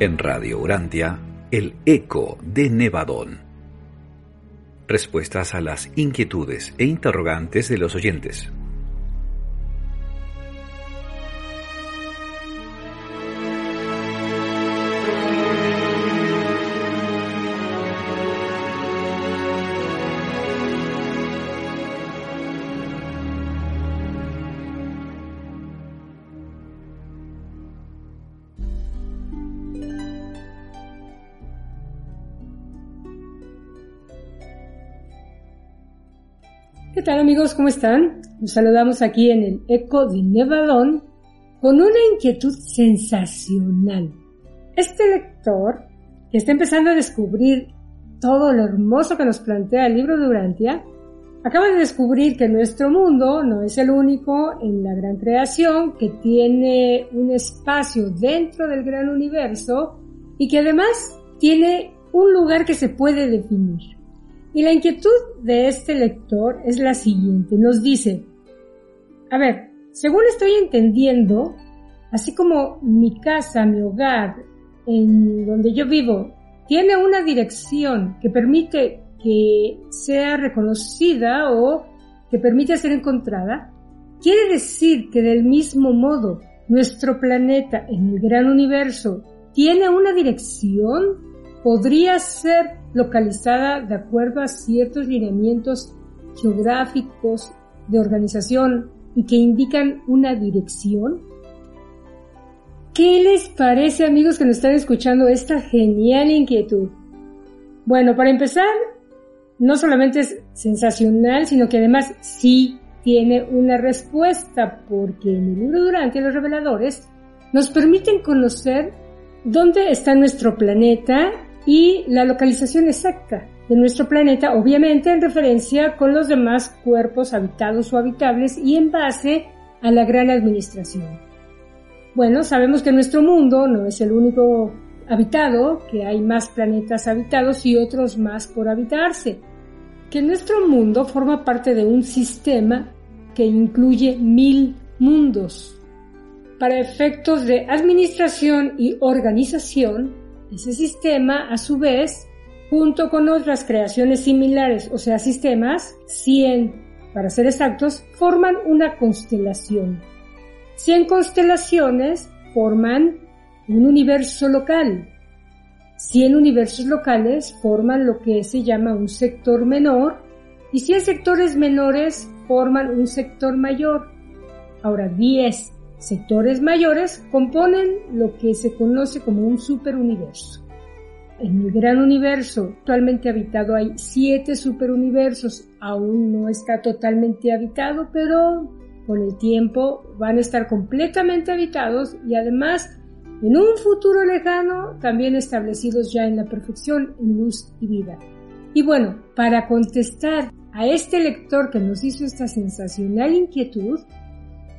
En Radio Urantia, el eco de Nevadón. Respuestas a las inquietudes e interrogantes de los oyentes. ¿Qué tal amigos? ¿Cómo están? Nos saludamos aquí en el Eco de Nevadón con una inquietud sensacional. Este lector, que está empezando a descubrir todo lo hermoso que nos plantea el libro de Urantia, acaba de descubrir que nuestro mundo no es el único en la gran creación, que tiene un espacio dentro del gran universo y que además tiene un lugar que se puede definir. Y la inquietud de este lector es la siguiente. Nos dice, a ver, según estoy entendiendo, así como mi casa, mi hogar, en donde yo vivo, tiene una dirección que permite que sea reconocida o que permite ser encontrada, quiere decir que del mismo modo nuestro planeta en el gran universo tiene una dirección, podría ser localizada de acuerdo a ciertos lineamientos geográficos de organización y que indican una dirección? ¿Qué les parece amigos que nos están escuchando esta genial inquietud? Bueno, para empezar, no solamente es sensacional, sino que además sí tiene una respuesta, porque en el libro Durante los reveladores nos permiten conocer dónde está nuestro planeta y la localización exacta de nuestro planeta, obviamente en referencia con los demás cuerpos habitados o habitables y en base a la gran administración. Bueno, sabemos que nuestro mundo no es el único habitado, que hay más planetas habitados y otros más por habitarse, que nuestro mundo forma parte de un sistema que incluye mil mundos. Para efectos de administración y organización, ese sistema, a su vez, junto con otras creaciones similares, o sea, sistemas, 100 para ser exactos, forman una constelación. 100 constelaciones forman un universo local. 100 universos locales forman lo que se llama un sector menor y 100 sectores menores forman un sector mayor. Ahora 10 sectores mayores componen lo que se conoce como un superuniverso. En el gran universo actualmente habitado hay siete superuniversos. Aún no está totalmente habitado, pero con el tiempo van a estar completamente habitados y además en un futuro lejano también establecidos ya en la perfección en luz y vida. Y bueno, para contestar a este lector que nos hizo esta sensacional inquietud,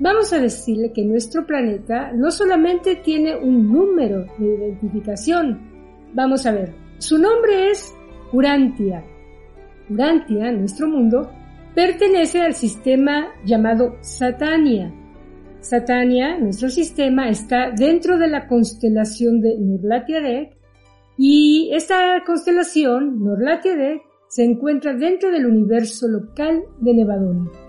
Vamos a decirle que nuestro planeta no solamente tiene un número de identificación, vamos a ver, su nombre es Urantia. Urantia, nuestro mundo, pertenece al sistema llamado Satania. Satania, nuestro sistema, está dentro de la constelación de Nurlatiadek y esta constelación, Nurlatiadek, se encuentra dentro del universo local de Nevadón.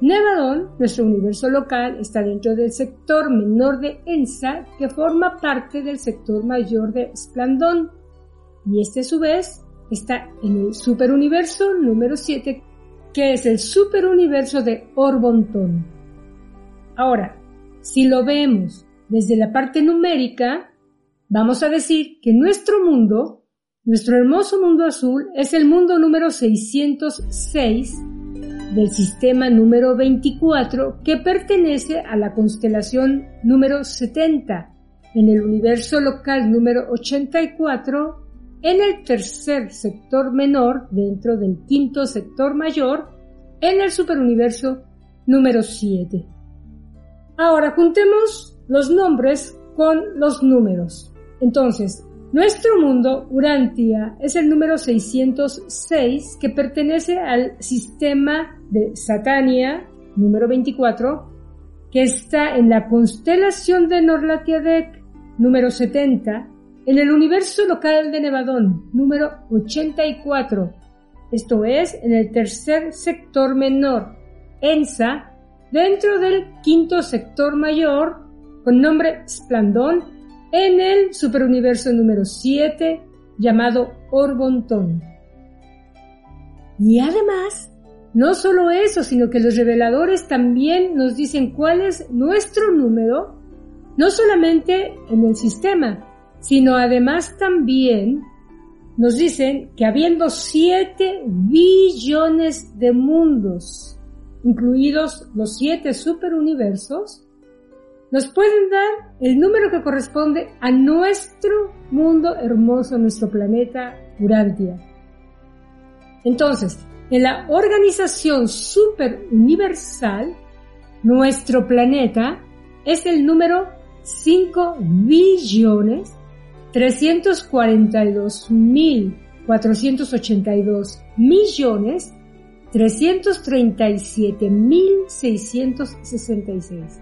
Nevadón, nuestro universo local, está dentro del sector menor de Ensa, que forma parte del sector mayor de Splandón. Y este a su vez está en el superuniverso número 7, que es el superuniverso de Orbontón. Ahora, si lo vemos desde la parte numérica, vamos a decir que nuestro mundo, nuestro hermoso mundo azul, es el mundo número 606 del sistema número 24 que pertenece a la constelación número 70 en el universo local número 84 en el tercer sector menor dentro del quinto sector mayor en el superuniverso número 7. Ahora juntemos los nombres con los números. Entonces, nuestro mundo, Urantia, es el número 606 que pertenece al sistema de Satania, número 24, que está en la constelación de Norlatiadec, número 70, en el universo local de Nevadón, número 84. Esto es, en el tercer sector menor, ENSA, dentro del quinto sector mayor, con nombre Splandón, en el superuniverso número 7, llamado Orbontón. Y además, no solo eso, sino que los reveladores también nos dicen cuál es nuestro número, no solamente en el sistema, sino además también nos dicen que habiendo 7 billones de mundos, incluidos los 7 superuniversos, nos pueden dar el número que corresponde a nuestro mundo hermoso, nuestro planeta Urantia. Entonces, en la organización superuniversal, nuestro planeta es el número 5 billones 342.482 millones 337.666.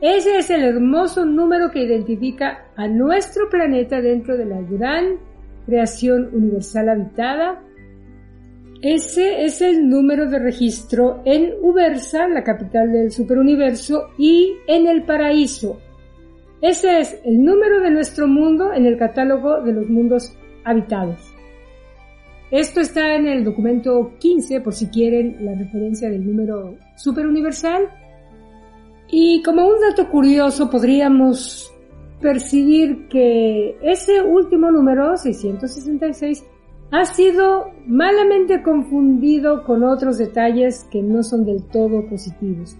Ese es el hermoso número que identifica a nuestro planeta dentro de la gran creación universal habitada ese es el número de registro en Ubersa, la capital del superuniverso, y en el paraíso. Ese es el número de nuestro mundo en el catálogo de los mundos habitados. Esto está en el documento 15 por si quieren la referencia del número superuniversal. Y como un dato curioso podríamos percibir que ese último número, 666, ha sido malamente confundido con otros detalles que no son del todo positivos.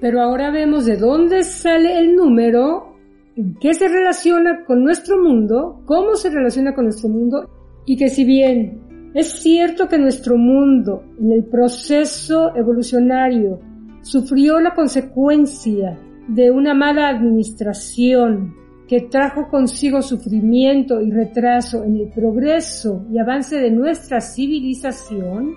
Pero ahora vemos de dónde sale el número, en qué se relaciona con nuestro mundo, cómo se relaciona con nuestro mundo y que si bien es cierto que nuestro mundo en el proceso evolucionario sufrió la consecuencia de una mala administración que trajo consigo sufrimiento y retraso en el progreso y avance de nuestra civilización,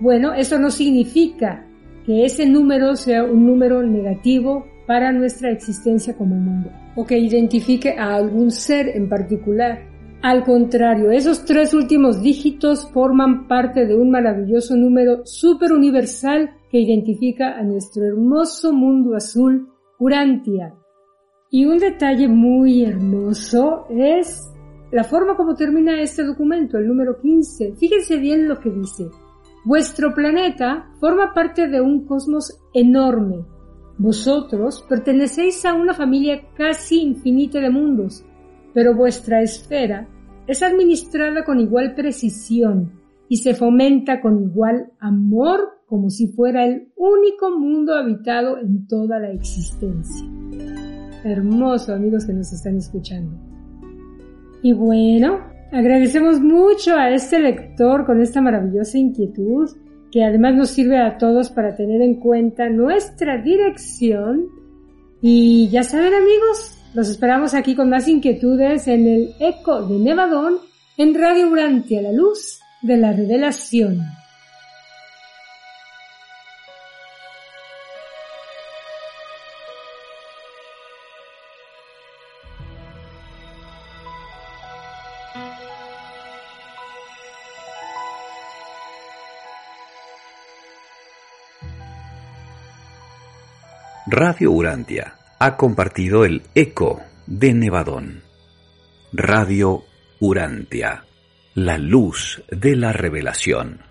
bueno, eso no significa que ese número sea un número negativo para nuestra existencia como mundo o que identifique a algún ser en particular. Al contrario, esos tres últimos dígitos forman parte de un maravilloso número super universal que identifica a nuestro hermoso mundo azul, Urantia, y un detalle muy hermoso es la forma como termina este documento, el número 15. Fíjense bien lo que dice. Vuestro planeta forma parte de un cosmos enorme. Vosotros pertenecéis a una familia casi infinita de mundos, pero vuestra esfera es administrada con igual precisión y se fomenta con igual amor como si fuera el único mundo habitado en toda la existencia hermoso amigos que nos están escuchando. Y bueno, agradecemos mucho a este lector con esta maravillosa inquietud que además nos sirve a todos para tener en cuenta nuestra dirección. Y ya saben amigos, los esperamos aquí con más inquietudes en el Eco de Nevadón en Radio Urantia, la luz de la revelación. Radio Urantia ha compartido el eco de Nevadón. Radio Urantia, la luz de la revelación.